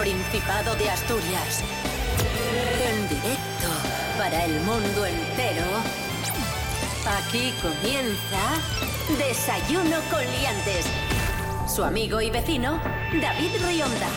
Principado de Asturias. En directo para el mundo entero. Aquí comienza Desayuno con Liantes. Su amigo y vecino, David Rionda.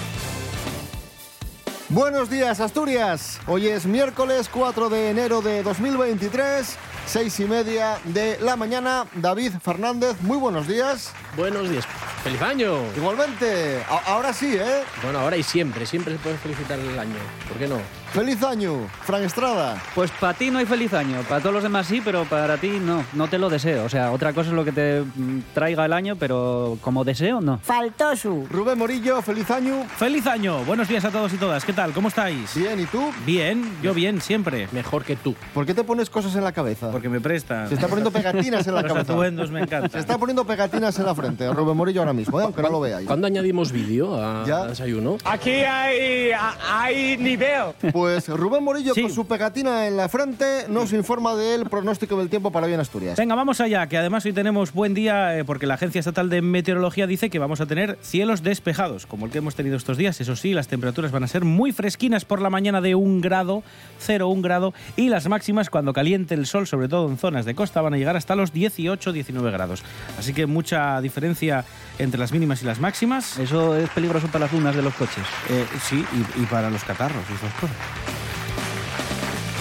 Buenos días, Asturias. Hoy es miércoles 4 de enero de 2023, seis y media de la mañana. David Fernández, muy buenos días. Buenos días. ¡Feliz año! Igualmente, ahora sí, ¿eh? Bueno, ahora y siempre, siempre se puede felicitar el año. ¿Por qué no? ¡Feliz año, Fran Estrada! Pues para ti no hay feliz año, para todos los demás sí, pero para ti no, no te lo deseo. O sea, otra cosa es lo que te mm, traiga el año, pero como deseo, no. Faltó su. Rubén Morillo, feliz año. ¡Feliz año! Buenos días a todos y todas. ¿Qué tal? ¿Cómo estáis? Bien, ¿y tú? Bien, yo bien, siempre. Mejor que tú. ¿Por qué te pones cosas en la cabeza? Porque me prestan. Se está poniendo pegatinas en la Los cabeza. atuendos me Se encantan. está poniendo pegatinas en la frente, Rubén Morillo ahora mismo, ¿eh? aunque no lo veáis. ¿Cuándo añadimos vídeo a, Ya. a desayuno? Aquí hay, hay nivel. Pues Rubén Morillo Sí. con su pegatina en la frente nos informa del pronóstico del tiempo para hoy en Asturias. Venga, vamos allá, que además hoy tenemos buen día eh, porque la Agencia Estatal de Meteorología dice que vamos a tener cielos despejados, como el que hemos tenido estos días. Eso sí, las temperaturas van a ser muy fresquinas por la mañana de un grado, 0, 1 grado, y las máximas cuando caliente el sol, sobre todo en zonas de costa, van a llegar hasta los 18, 19 grados. Así que mucha diferencia entre las mínimas y las máximas. Eso es peligroso para las lunas de los coches. Eh, sí, y, y para los catarros y esas cosas.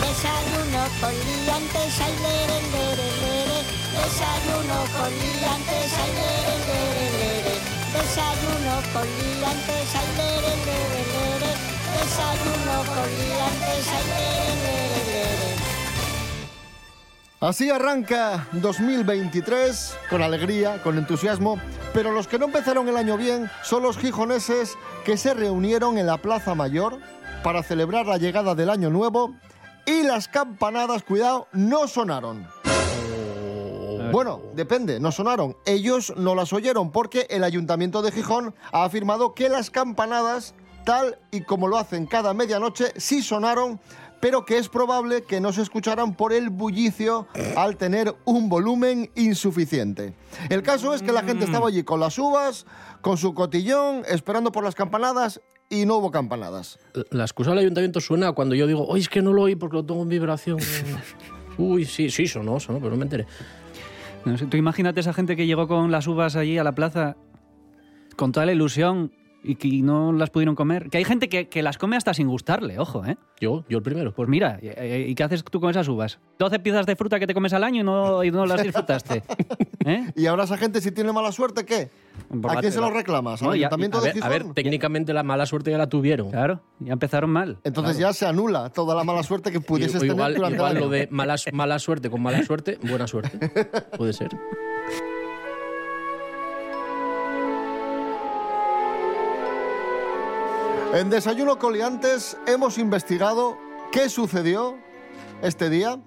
Desayuno con liantes, ay, lere, lere, lere. Desayuno con liantes, ay, lere, lere, lere. Desayuno con liantes, ay, lere, lere, lere. Desayuno con liantes, ay, lere, lere. Así arranca 2023 con alegría, con entusiasmo, pero los que no empezaron el año bien son los gijoneses que se reunieron en la Plaza Mayor para celebrar la llegada del año nuevo y las campanadas, cuidado, no sonaron. Bueno, depende, no sonaron. Ellos no las oyeron porque el Ayuntamiento de Gijón ha afirmado que las campanadas, tal y como lo hacen cada medianoche, sí sonaron, pero que es probable que no se escucharan por el bullicio al tener un volumen insuficiente. El caso es que la gente estaba allí con las uvas, con su cotillón, esperando por las campanadas y no hubo campanadas. La excusa del ayuntamiento suena cuando yo digo, oye, es que no lo oí porque lo tengo en vibración. Uy, sí, sí, sonó, sonó, pero no me enteré. No sé, tú imagínate esa gente que llegó con las uvas allí a la plaza con toda la ilusión y que no las pudieron comer. Que hay gente que, que las come hasta sin gustarle, ojo, ¿eh? Yo, yo el primero. Pues mira, ¿y, y qué haces tú con esas uvas? 12 piezas de fruta que te comes al año y no, y no las disfrutaste. ¿Eh? Y ahora esa gente si tiene mala suerte, ¿qué? Por ¿A quién se lo reclamas? ¿Al No, ya- A de ver, a ver, técnicamente la mala suerte ya la tuvieron. Claro, ya empezaron mal. Entonces ya se anula toda la mala suerte que pudieses o tener igual durante igual el año. lo de mala, mala suerte con mala suerte, buena suerte. Puede ser. En Desayuno Coliantes hemos investigado qué sucedió este día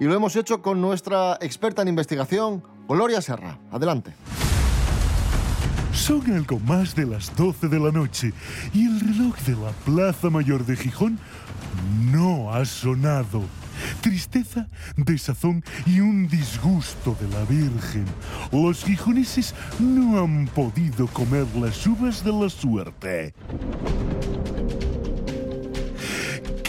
y lo hemos hecho con nuestra experta en investigación, Gloria Serra. Adelante. Son algo más de las 12 de la noche y el reloj de la Plaza Mayor de Gijón no ha sonado. Tristeza, desazón y un disgusto de la Virgen. Los gijoneses no han podido comer las uvas de la suerte.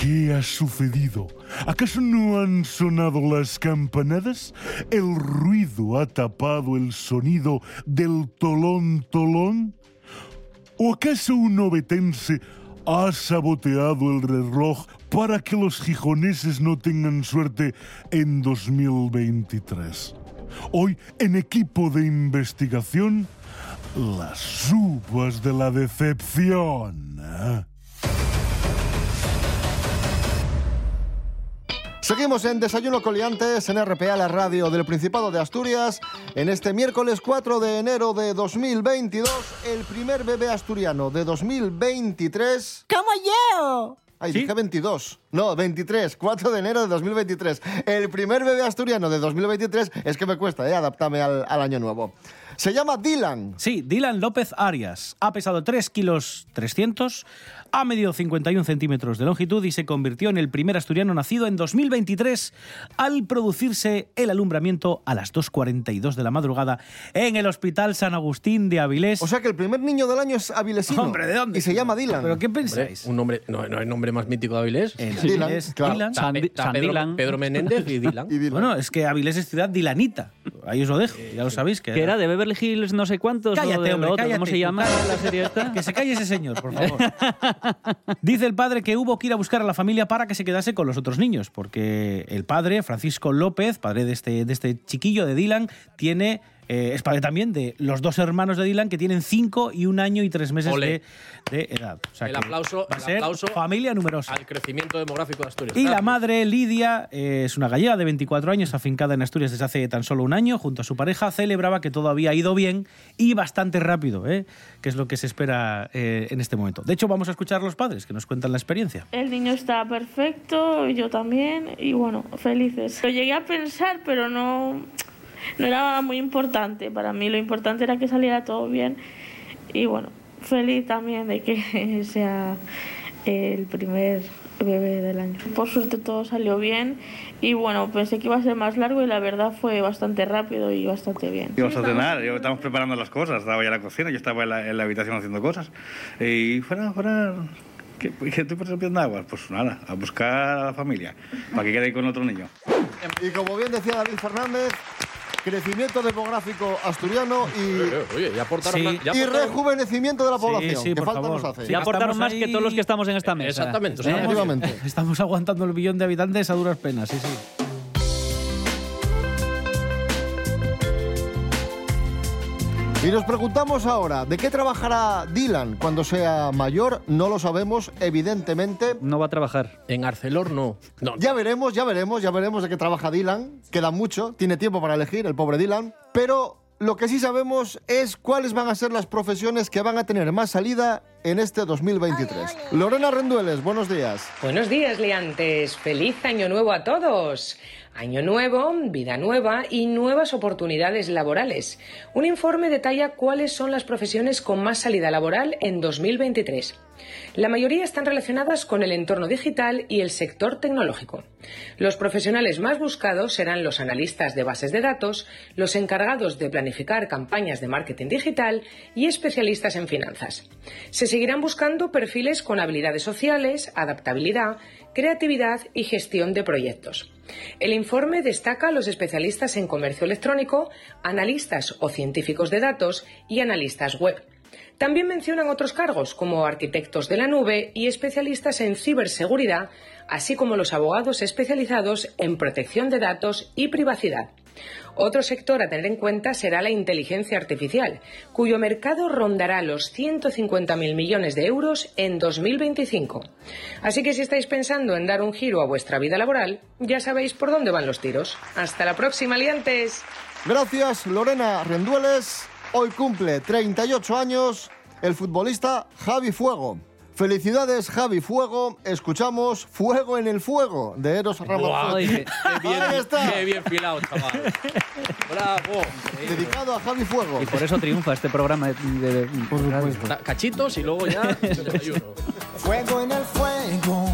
¿Qué ha sucedido? ¿Acaso no han sonado las campanadas? ¿El ruido ha tapado el sonido del tolón tolón? ¿O acaso un obetense ha saboteado el reloj para que los gijoneses no tengan suerte en 2023? Hoy, en equipo de investigación, las uvas de la decepción. ¿eh? Seguimos en Desayuno Coliantes en RPA, la radio del Principado de Asturias. En este miércoles 4 de enero de 2022, el primer bebé asturiano de 2023 ¡Como yo! Ay, ¿Sí? dije 22. No, 23. 4 de enero de 2023. El primer bebé asturiano de 2023 es que me cuesta, ¿eh? Adaptarme al, al año nuevo. Se llama Dylan. Sí, Dylan López Arias. Ha pesado 3 kilos 300, ha medido 51 centímetros de longitud y se convirtió en el primer asturiano nacido en 2023 al producirse el alumbramiento a las 2.42 de la madrugada en el Hospital San Agustín de Avilés. O sea que el primer niño del año es avilesino. Hombre, ¿de dónde? Y se llama Dylan. ¿Pero qué Hombre, pensáis? un nombre, no, no hay nombre más mítico de Avilés. En Dylan, Avilés, claro. Dylan. Está San- San Pedro, Dylan. Pedro Menéndez y Dylan. Y Dylan. Bueno, es que Avilés es ciudad dilanita. Ahí os lo dejo, ya lo sabéis. Que Que era de Beverly Hills no sé cuántos. o Cállate, de lo hombre, otro, cállate. ¿Cómo se llama cállate. la serie esta? Que se calle ese señor, por favor. Dice el padre que hubo que ir a buscar a la familia para que se quedase con los otros niños, porque el padre, Francisco López, padre de este, de este chiquillo de Dylan, tiene. Eh, es padre también de los dos hermanos de Dylan que tienen cinco y un año y tres meses de, de edad. O sea El aplauso- va a el ser aplauso familia numerosa. Al crecimiento demográfico de Asturias. Y la madre, Lidia, eh, es una gallega de 24 años, afincada en Asturias desde hace tan solo un año, junto a su pareja, celebraba que todo había ido bien y bastante rápido, ¿eh? que es lo que se espera eh, en este momento. De hecho, vamos a escuchar a los padres que nos cuentan la experiencia. El niño está perfecto, yo también, y bueno, felices. Lo llegué a pensar, pero no, no era muy importante. Para mí lo importante era que saliera todo bien. Y bueno, feliz también de que sea el primer bebé del año. Por suerte todo salió bien y bueno, pensé que iba a ser más largo y la verdad fue bastante rápido y bastante bien. Íbamos a cenar, yo- estábamos preparando las cosas, estaba ya en la cocina, yo estaba en la, en la habitación haciendo cosas. Y fuera, fuera, ¿qué, qué estoy rompiendo aguas? Pues nada, a buscar a la familia, para que quede con otro niño. Y como bien decía David Fernández, crecimiento demográfico asturiano y, Oye, oye, ya aportaron. Sí. más- ya y aportaron- rejuvenecimiento de la población, sí, que por falta favor. nos hace. Sí. Ya aportaron estamos más que ahí- todos los que estamos en esta mesa. Exactamente, o ¿Eh? sea, Efectivamente. Estamos aguantando el billón de habitantes a duras penas, sí, sí. Y nos preguntamos ahora, ¿de qué trabajará Dylan cuando sea mayor? No lo sabemos, evidentemente. No va a trabajar. En Arcelor no. No, Ya veremos, ya veremos, ya veremos de qué trabaja Dylan. Queda mucho, tiene tiempo para elegir, el pobre Dylan. Pero lo que sí sabemos es cuáles van a ser las profesiones que van a tener más salida en este 2023. Lorena Rendueles, buenos días. Buenos días, liantes. Feliz año nuevo a todos. Año nuevo, vida nueva y nuevas oportunidades laborales. Un informe detalla cuáles son las profesiones con más salida laboral en 2023. La mayoría están relacionadas con el entorno digital y el sector tecnológico. Los profesionales más buscados serán los analistas de bases de datos, los encargados de planificar campañas de marketing digital y especialistas en finanzas. Se seguirán buscando perfiles con habilidades sociales, adaptabilidad, creatividad y gestión de proyectos. El informe destaca a los especialistas en comercio electrónico, analistas o científicos de datos y analistas web. También mencionan otros cargos como arquitectos de la nube y especialistas en ciberseguridad, así como los abogados especializados en protección de datos y privacidad. Otro sector a tener en cuenta será la inteligencia artificial, cuyo mercado rondará los 150.000 millones de euros en 2025. Así que si estáis pensando en dar un giro a vuestra vida laboral, ya sabéis por dónde van los tiros. Hasta la próxima, liantes. Gracias, Lorena Rendueles. Hoy cumple 38 años el futbolista Javi Fuego. Felicidades, Javi Fuego. Escuchamos Fuego en el Fuego de Eros Ramazzotti. qué bien, Ahí está. qué bien filado, chaval. Bravo. Dedicado a Javi Fuego. Y por eso triunfa este programa de, de-. Da- Cachitos y luego ya desayuno. Fuego en el fuego.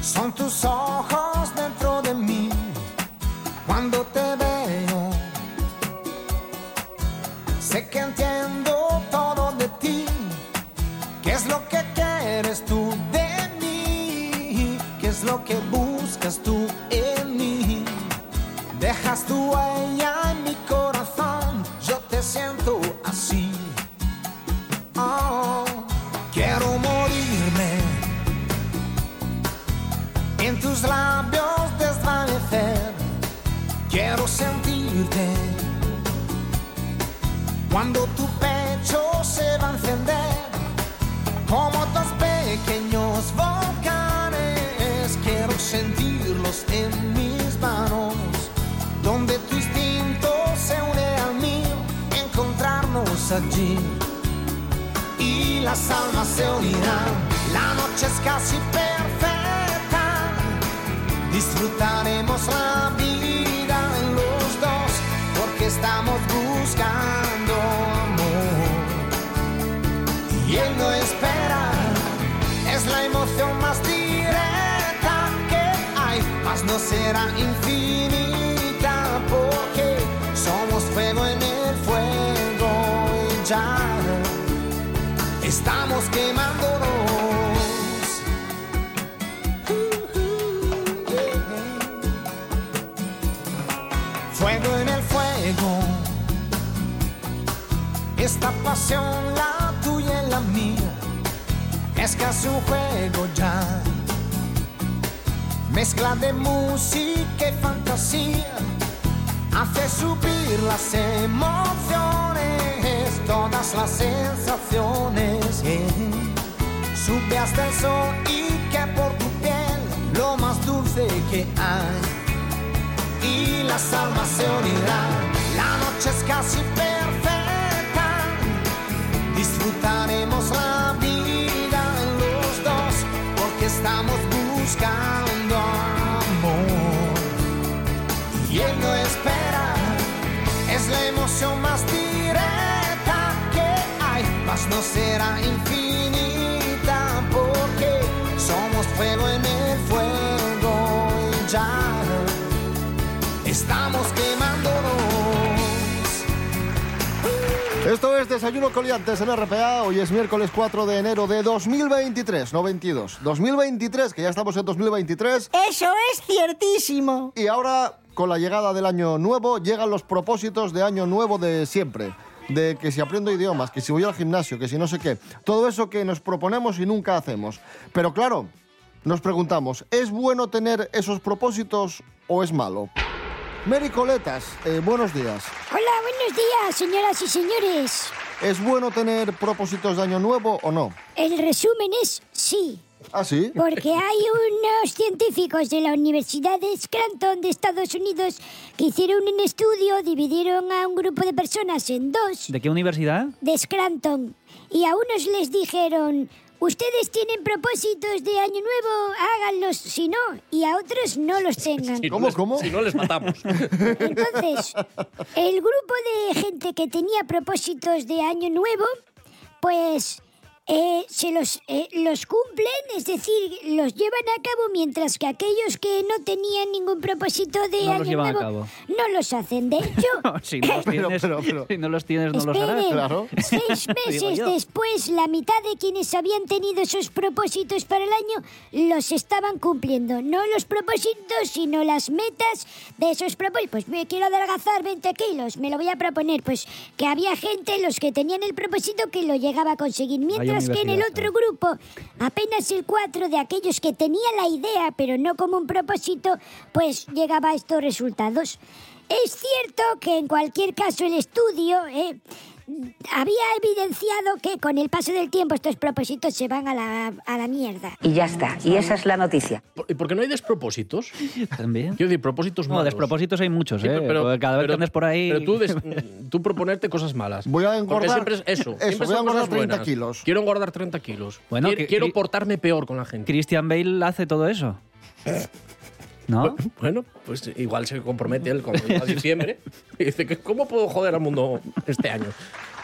Son tus ojos dentro de mí. Cuando te veo, sé que entiendo lo que buscas tú en mí? Dejas tu huella en mi corazón. Yo te siento así. Oh, quiero morirme en tus labios desvanecer. Quiero sentirte cuando tu pecho se va a encender como dos pequeños sentirlos en mis manos, donde tu instinto se une al mío, encontrarnos allí y las almas se unirán. La noche es casi perfecta. Disfrutaremos la vida los dos porque estamos buscando no será infinita porque somos fuego en el fuego y ya estamos quemándonos. Fuego en el fuego, esta pasión, la tuya y la mía, es casi un juego ya. Mezcla de música y fantasía hace subir las emociones, todas las sensaciones. Sube hasta el sol y que por tu piel lo más dulce que hay. Y las almas se unirán, la noche es casi perfecta. Disfrutaremos la vida los dos porque estamos buscando amor y él no espera. Es la emoción más directa que hay, mas no será infinita porque somos fuego en el fuego Esto es Desayuno Coliantes en RPA. Hoy es miércoles 4 de enero de 2023, no 22. 2023, que ya estamos en 2023. Eso es ciertísimo. Y ahora, con la llegada del año nuevo, llegan los propósitos de año nuevo de siempre. De que si aprendo idiomas, que si voy al gimnasio, que si no sé qué. Todo eso que nos proponemos y nunca hacemos. Pero claro, nos preguntamos, ¿es bueno tener esos propósitos o es malo? Mary Coletas, eh, buenos días. Hola, buenos días, señoras y señores. ¿Es bueno tener propósitos de año nuevo o no? El resumen es sí. ¿Ah, sí? Porque hay unos científicos de la Universidad de Scranton de Estados Unidos que hicieron un estudio, dividieron a un grupo de personas en dos ¿De qué universidad? de Scranton y a unos les dijeron, ustedes tienen propósitos de año nuevo, háganlos, si no, y a otros no los tengan. Si no les- Si no les matamos. Entonces, el grupo de gente que tenía propósitos de año nuevo, pues eh, se los, eh, los cumplen, es decir, los llevan a cabo, mientras que aquellos que no tenían ningún propósito de No los año llevan a nuevo cabo. no los hacen. De hecho, si, no los tienes, si no los tienes, no los harás. Esperen, seis meses después, la mitad de quienes habían tenido esos propósitos para el año los estaban cumpliendo. No los propósitos, sino las metas de esos propósitos. Pues me quiero adelgazar 20 kilos, me lo voy a proponer. Pues que había gente, los que tenían el propósito, que lo llegaba a conseguir. Mientras que en el otro grupo, apenas el 4 de aquellos que tenían la idea, pero no como un propósito, pues llegaba a estos resultados. Es cierto que en cualquier caso el estudio eh, había evidenciado que con el paso del tiempo estos propósitos se van a la, a la mierda. Y ya está. Y esa es la noticia. ¿Y por qué no hay despropósitos? También. Quiero decir, propósitos No, malos. despropósitos hay muchos, Sí, ¿eh? pero- Porque cada vez pero- que andes por ahí... Pero tú, des- tú proponerte cosas malas. Voy a Porque engordar- siempre es eso. eso, siempre voy a son engordar cosas 30 buenas. kilos. Quiero engordar 30 kilos. Bueno, quiero, que- quiero que- portarme peor con la gente. Christian Bale hace todo eso. ¿No? Bueno, pues igual se compromete él con a diciembre y dice que ¿cómo puedo joder al mundo este año?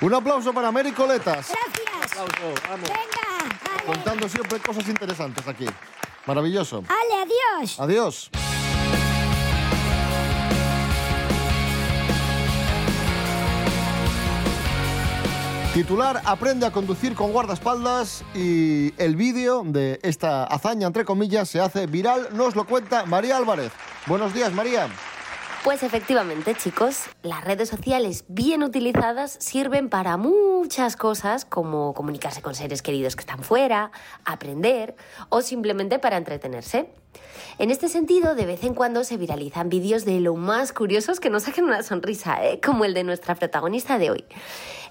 Un aplauso para Mary Coletas. Gracias. Aplauso, vamos. Venga, Contando siempre cosas interesantes aquí. Maravilloso. ale, adiós. Adiós. Titular Aprende a conducir con guardaespaldas y el vídeo de esta hazaña, entre comillas, se hace viral. Nos lo cuenta María Álvarez. Buenos días, María. Pues efectivamente, chicos, las redes sociales bien utilizadas sirven para muchas cosas, como comunicarse con seres queridos que están fuera, aprender o simplemente para entretenerse. En este sentido, de vez en cuando se viralizan vídeos de lo más curiosos que nos saquen una sonrisa, ¿eh? como el de nuestra protagonista de hoy.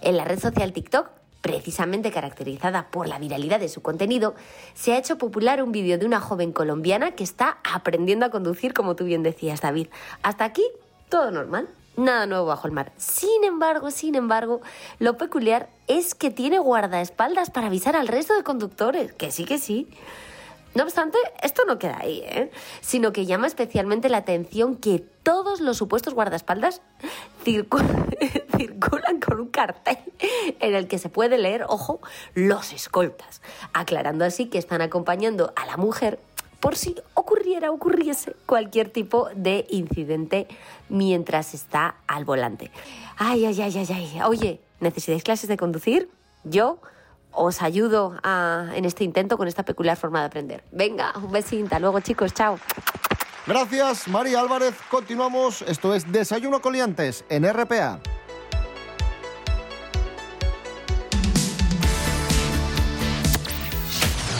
En la red social TikTok, precisamente caracterizada por la viralidad de su contenido, se ha hecho popular un vídeo de una joven colombiana que está aprendiendo a conducir, como tú bien decías, David. Hasta aquí, todo normal. nada nuevo bajo el mar. Sin embargo, sin embargo, lo peculiar es que tiene guardaespaldas para avisar al resto de conductores. Que sí, que sí. No obstante, esto no queda ahí, ¿eh? sino que llama especialmente la atención que todos los supuestos guardaespaldas circu- circulan con un cartel en el que se puede leer, ojo, los escoltas, aclarando así que están acompañando a la mujer por si ocurriera, ocurriese cualquier tipo de incidente mientras está al volante. Ay, ay, ay, ay, ay. Oye, ¿necesitáis clases de conducir? Yo os ayudo a- en este intento con esta peculiar forma de aprender. Venga, un besín, hasta luego chicos, chao. Gracias, María Álvarez. Continuamos. Esto es Desayuno Coliantes en RPA.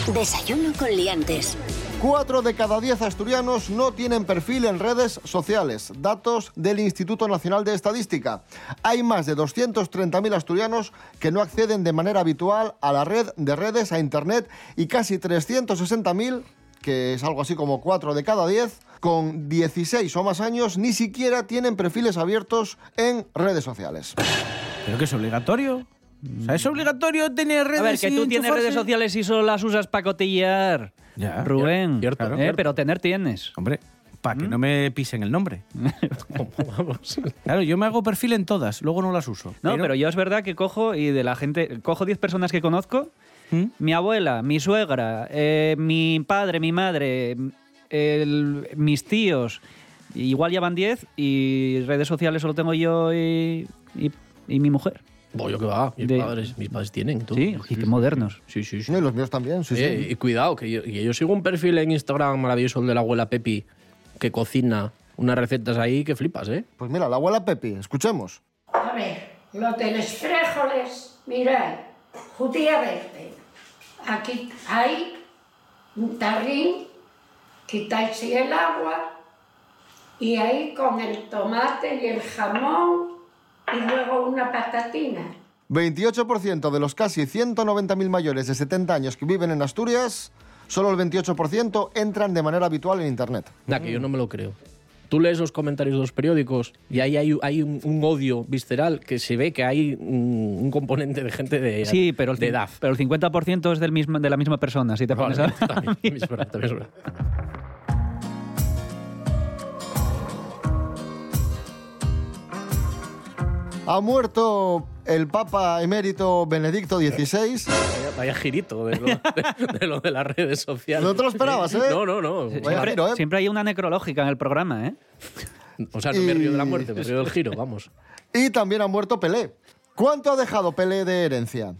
Desayuno con liantes. Cuatro de cada diez asturianos no tienen perfil en redes sociales. Datos del Instituto Nacional de Estadística. Hay más de 230.000 asturianos que no acceden de manera habitual a la red de redes, a Internet, y casi 360.000, que es algo así como 4 de cada 10, con 16 o más años, ni siquiera tienen perfiles abiertos en redes sociales. ¿Pero que es obligatorio? O sea, ¿es obligatorio tener redes A ver, que tú tienes redes sociales y solo las usas para cotillar. Ya, Rubén. cierto, ¿eh? cierto. Pero tener tienes. Hombre, para que no me pisen el nombre. Claro, yo me hago perfil en todas, luego no las uso. No, pero, yo es verdad que cojo y de la gente, cojo 10 personas que conozco, ¿Mm? mi abuela, mi suegra, eh, mi padre, mi madre, el- mis tíos, igual ya van 10 y redes sociales solo tengo yo y, y- y mi mujer. Voy yo que va, mis De- padres, mis padres tienen. tú. Sí, y qué modernos. Sí, sí, sí. No, y los míos también, sí, Eh, sí. Y cuidado, que yo, yo sigo un perfil en Instagram maravilloso el de la abuela Pepi, que cocina unas recetas ahí que flipas, ¿eh? Pues mira, la abuela Pepi, escuchemos. A ver, lo de los frijoles, mirad, judía verde. Aquí hay un tarrín, quitáis el agua y ahí con el tomate y el jamón y luego una patatina. 28% de los casi 190.000 mayores de 70 años que viven en Asturias, solo el 28% entran de manera habitual en Internet. Nah, que yo no me lo creo. Tú lees los comentarios de los periódicos y ahí hay, hay un, un odio visceral que se ve que hay un, un componente de gente de, Sí, pero el, de edad. pero el 50% es del mismo, de la misma persona, si te pones a... También, también es verdad, también es verdad. Ha muerto el Papa emérito Benedicto XVI. Vaya, vaya girito de lo de, de lo de las redes sociales. No te lo esperabas, ¿eh? No, no, no. Giro, ¿eh? Siempre hay una necrológica en el programa, ¿eh? O sea, no me río de la muerte, me río del giro, vamos. Y también ha muerto Pelé. ¿Cuánto ha dejado Pelé de herencia?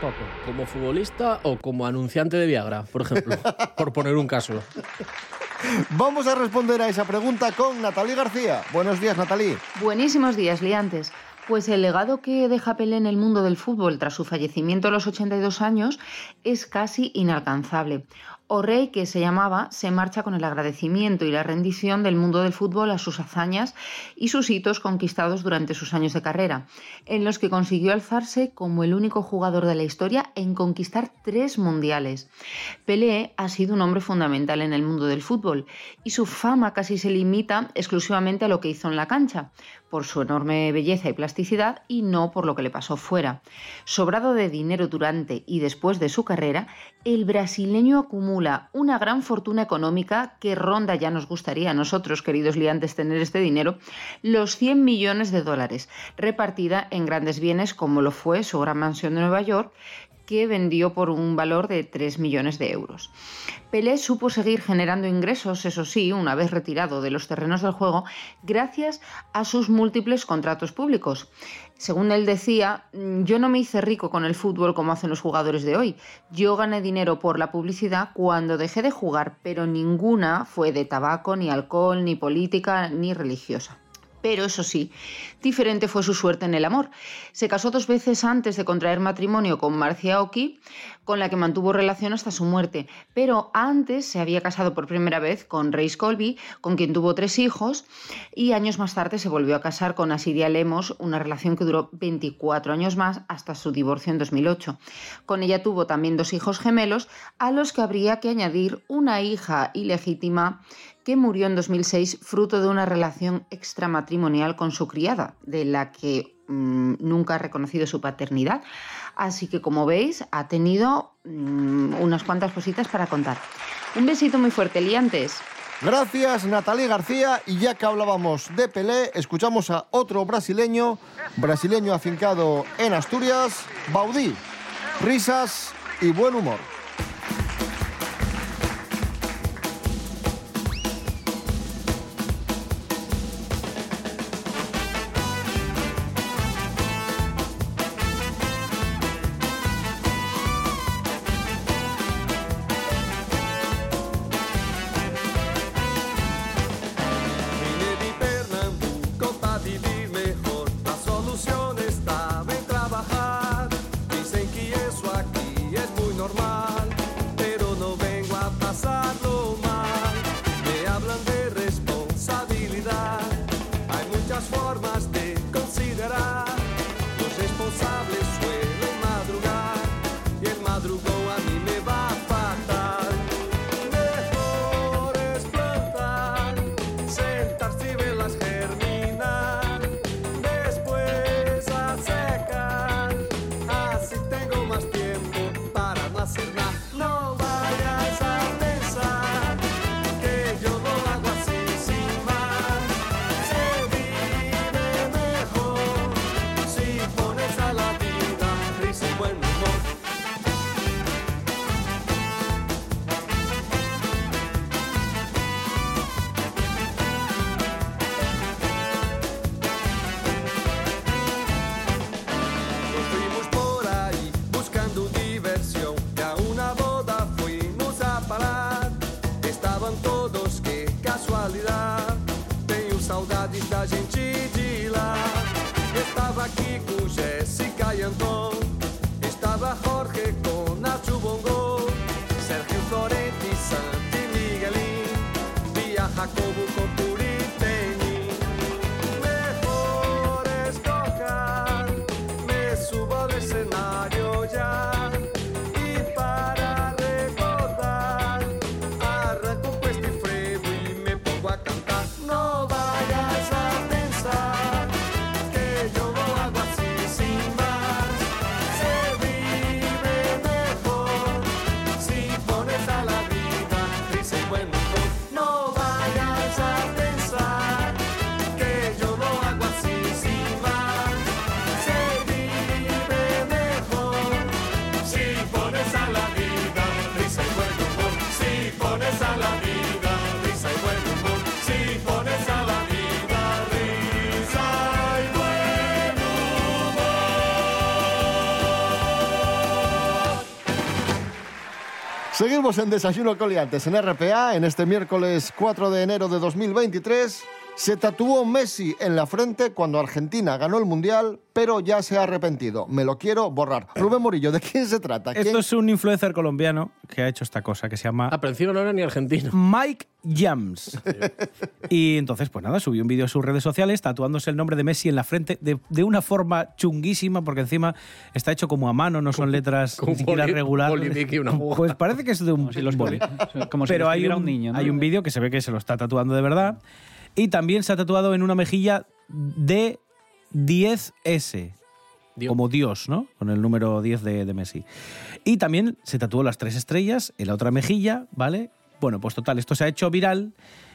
Poco. ¿Como futbolista o como anunciante de Viagra, por ejemplo? por poner un caso. Vamos a responder a esa pregunta con Natalie García. Buenos días, Natalie. Buenísimos días, liantes. Pues el legado que deja Pelé en el mundo del fútbol tras su fallecimiento a los 82 años es casi inalcanzable. O'Reilly, que se llamaba, se marcha con el agradecimiento y la rendición del mundo del fútbol a sus hazañas y sus hitos conquistados durante sus años de carrera, en los que consiguió alzarse como el único jugador de la historia en conquistar tres mundiales. Pelé ha sido un hombre fundamental en el mundo del fútbol y su fama casi se limita exclusivamente a lo que hizo en la cancha, por su enorme belleza y plasticidad y no por lo que le pasó fuera. Sobrado de dinero durante y después de su carrera, el brasileño acumula una gran fortuna económica que ronda, ya nos gustaría a nosotros, queridos liantes, tener este dinero, los 100 millones de dólares, repartida en grandes bienes como lo fue su gran mansión de Nueva York, que vendió por un valor de 3 millones de euros. Pelé supo seguir generando ingresos, eso sí, una vez retirado de los terrenos del juego, gracias a sus múltiples contratos públicos. Según él decía, "Mm, yo no me hice rico con el fútbol como hacen los jugadores de hoy. Yo gané dinero por la publicidad cuando dejé de jugar, pero ninguna fue de tabaco, ni alcohol, ni política, ni religiosa. Pero eso sí, diferente fue su suerte en el amor. Se casó dos veces antes de contraer matrimonio con Marcia Oki, con la que mantuvo relación hasta su muerte. Pero antes se había casado por primera vez con Reis Colby, con quien tuvo tres hijos, y años más tarde se volvió a casar con Asiria Lemos, una relación que duró 24 años más hasta su divorcio en 2008. Con ella tuvo también dos hijos gemelos, a los que habría que añadir una hija ilegítima que murió en 2006 fruto de una relación extramatrimonial con su criada, de la que mm, nunca ha reconocido su paternidad. Así que, como veis, ha tenido mm, unas cuantas cositas para contar. Un besito muy fuerte, liantes. Gracias, Natalie García. Y ya que hablábamos de Pelé, escuchamos a otro brasileño, brasileño afincado en Asturias, Baudí. Risas y buen humor. Seguimos en Desayuno Coliantes en RPA en este miércoles 4 de enero de 2023. Se tatuó Messi en la frente cuando Argentina ganó el Mundial, pero ya se ha arrepentido. Me lo quiero borrar. Rubén Morillo, ¿de quién se trata? ¿Quién- Esto es un influencer colombiano que ha hecho esta cosa que se llama Ah, pero encima no era ni argentino. Mike Jams. y entonces, pues nada, subió un vídeo a sus redes sociales tatuándose el nombre de Messi en la frente de, de una forma chunguísima, porque encima está hecho como a mano, no son letras con ni siquiera boli- regulares. Pues parece que es de un si los boli. como si Pero hay un, un niño, ¿no? hay un vídeo que se ve que se lo está tatuando de verdad. Y también se ha tatuado en una mejilla de 10S. Como Dios, ¿no? Con el número 10 de, de Messi. Y también se tatuó las tres estrellas en la otra mejilla, ¿vale? Bueno, pues total, esto se ha hecho viral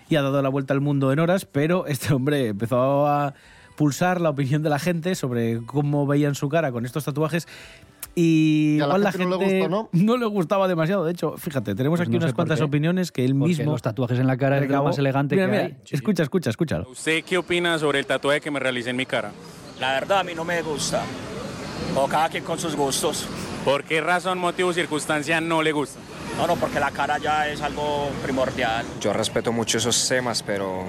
y ha dado la vuelta al mundo en horas, pero este hombre empezó a pulsar la opinión de la gente sobre cómo veían su cara con estos tatuajes y, Y a la igual gente no le gustó, ¿no? le gustaba demasiado. De hecho, fíjate, tenemos Pues aquí no unas cuantas qué. opiniones que él Porque mismo. los tatuajes en la cara es lo más elegante Mira, que mira, hay. Escucha, escucha, escúchalo. ¿Usted qué opina sobre el tatuaje que me realicé en mi cara? La verdad a mí no me gusta. O cada quien con sus gustos. ¿Por qué razón, motivo circunstancia no le gusta? No, no, porque la cara ya es algo primordial. Yo respeto mucho esos temas, pero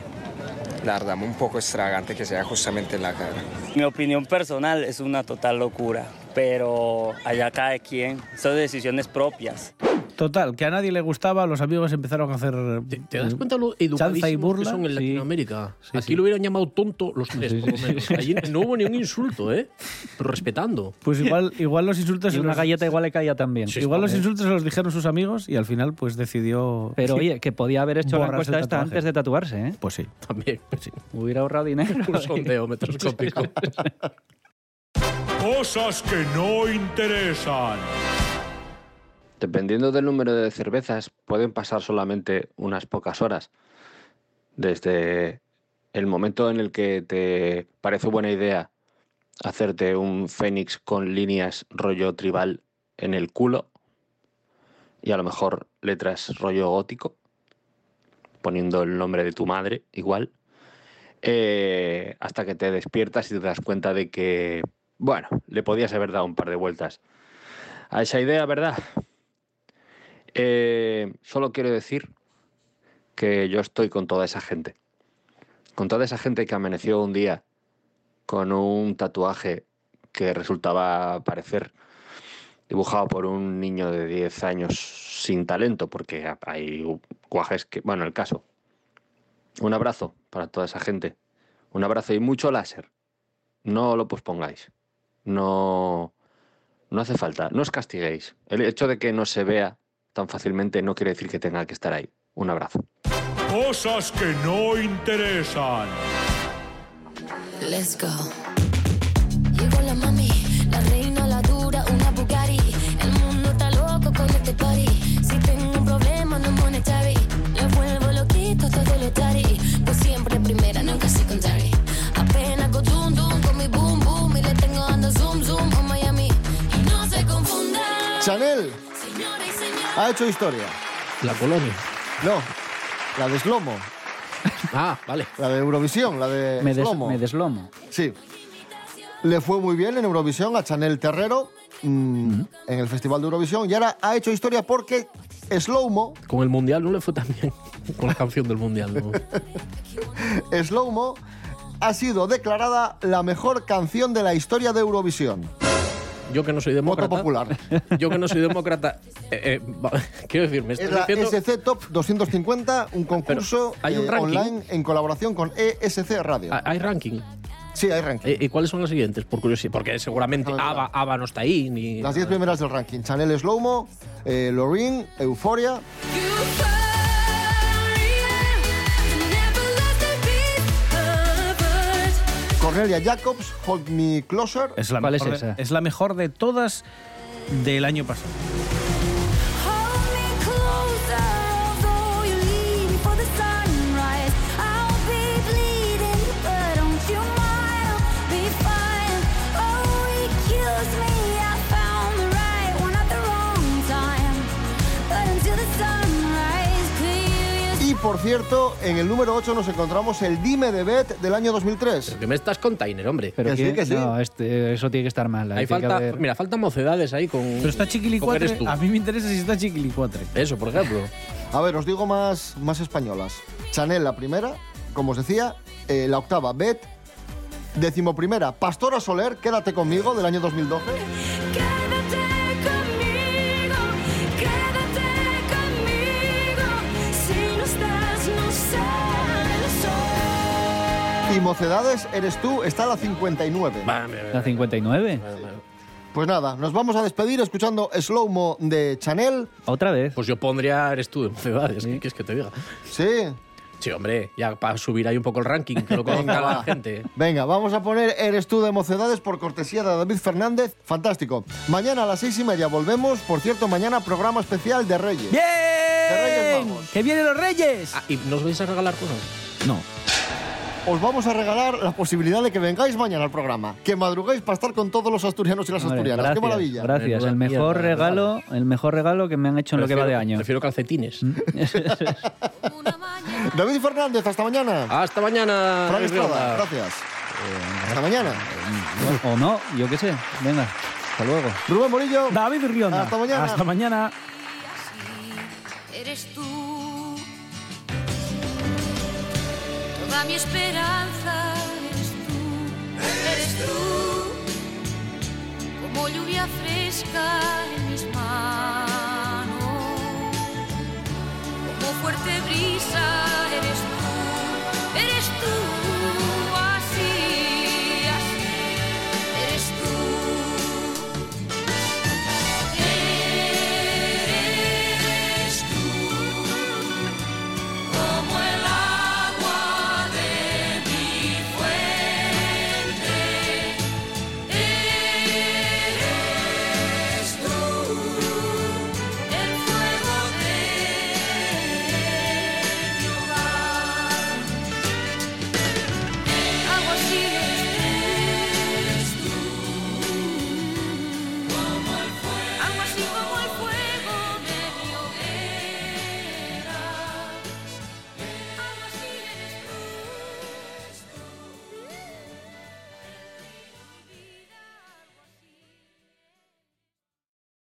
la un poco extravagante que sea justamente en la cara. Mi opinión personal es una total locura, pero allá cada quien, son decisiones propias. Total, que a nadie le gustaba, los amigos empezaron a hacer. ¿Te das cuenta lo y educadísimos burla? que son en Sí. Latinoamérica? Sí, Aquí sí. lo hubieran llamado tonto los tres, Sí, por lo sí, menos. sí. Allí no hubo ni un insulto, ¿eh? Pero respetando. Pues igual, igual los insultos. Y una los- galleta igual le caía también. igual los insultos se los dijeron sus amigos y al final, pues decidió. Pero oye, que podía haber hecho la encuesta esta antes de tatuarse, ¿eh? Pues sí. También. Hubiera ahorrado dinero. Un sondeo metroscópico. Cosas que no interesan. Dependiendo del número de cervezas, pueden pasar solamente unas pocas horas. Desde el momento en el que te parece buena idea hacerte un fénix con líneas rollo tribal en el culo y a lo mejor letras rollo gótico, poniendo el nombre de tu madre igual, eh, hasta que te despiertas y te das cuenta de que, bueno, le podías haber dado un par de vueltas a esa idea, ¿verdad? Eh, solo quiero decir que yo estoy con toda esa gente. Con toda esa gente que amaneció un día con un tatuaje que resultaba parecer dibujado por un niño de 10 años sin talento, porque hay guajes que... Bueno, el caso. Un abrazo para toda esa gente. Un abrazo y mucho láser. No lo pospongáis. No, no hace falta. No os castiguéis. El hecho de que no se vea tan fácilmente no quiere decir que tenga que estar ahí. Un abrazo. Cosas que no interesan. Let's go. Chanel ha hecho historia. La colonia. No, la de Slomo. Ah, vale. La de Eurovisión, la de Me, des- Slomo. me deslomo. Sí. Le fue muy bien en Eurovisión a Chanel Terrero mm, en el Festival de Eurovisión y ahora ha hecho historia porque Slowmo, Con el Mundial no le fue tan bien. Con la canción del Mundial. ¿no? Slowmo ha sido declarada la mejor canción de la historia de Eurovisión. Yo que no soy demócrata. popular. Yo que no soy demócrata. eh, eh, quiero decir, me Es estás la diciendo. SC Top 250, un concurso hay un eh, ranking. online en colaboración con ESC Radio. ¿Hay ranking? Sí, hay ranking. Eh, ¿Y cuáles son las siguientes? Por curiosidad. Porque seguramente Ava, Ava no está ahí. Ni Las 10 primeras del ranking. Chanel Slowmo, eh, Loreen, Cornelia Jacobs, Hold Me Closer. Es la, ¿Cuál es mejor esa? de, es la mejor de todas del año pasado. Por cierto, en el número 8 nos encontramos el Dime de Bet del año 2003. Que me estás container, hombre. Pero Que sí, que- sí. No, este, eso tiene que estar mal. Hay falta, haber- mira, faltan mocedades ahí con. Pero está chiquilicuatre. A mí me interesa si está chiquilicuatre. Eso, por ejemplo. A ver, os digo más, más españolas. Chanel la primera, como os decía, eh, la octava Bet, decimoprimera Pastora Soler, Quédate conmigo del año 2012. Y Mocedades, Eres tú, está la 59. La 59. Pues nada, nos vamos a despedir escuchando Slowmo de Chanel. Otra vez. Pues yo pondría Eres tú de mocedades. ¿Qué quieres que te diga? Sí. Sí, hombre, ya para subir ahí un poco el ranking, que lo conozca Venga, la gente. Venga, vamos a poner Eres tú de Mocedades por cortesía de David Fernández. Fantástico. Mañana a las seis y media volvemos. Por cierto, mañana programa especial de Reyes. ¡Bien! De Reyes Magos. ¡Que vienen los reyes! Ah, ¿Y nos vais a regalar cosas? No. Os vamos a regalar la posibilidad de que vengáis mañana al programa. Que madruguéis para estar con todos los asturianos y las Hombre, asturianas. gracias, ¡Qué maravilla! Gracias. El mejor mierda, regalo, el mejor regalo que me han hecho en lo que va de año. Prefiero calcetines. David Fernández, hasta mañana. Hasta mañana. Fran. Estrada, gracias. Hasta mañana. o no, yo qué sé. Venga, hasta luego. Rubén Morillo. David Rionda. Hasta mañana. Hasta mañana. Eres tú. toda mi esperanza eres tú, eres tú, como lluvia fresca en mis manos, como fuerte brisa.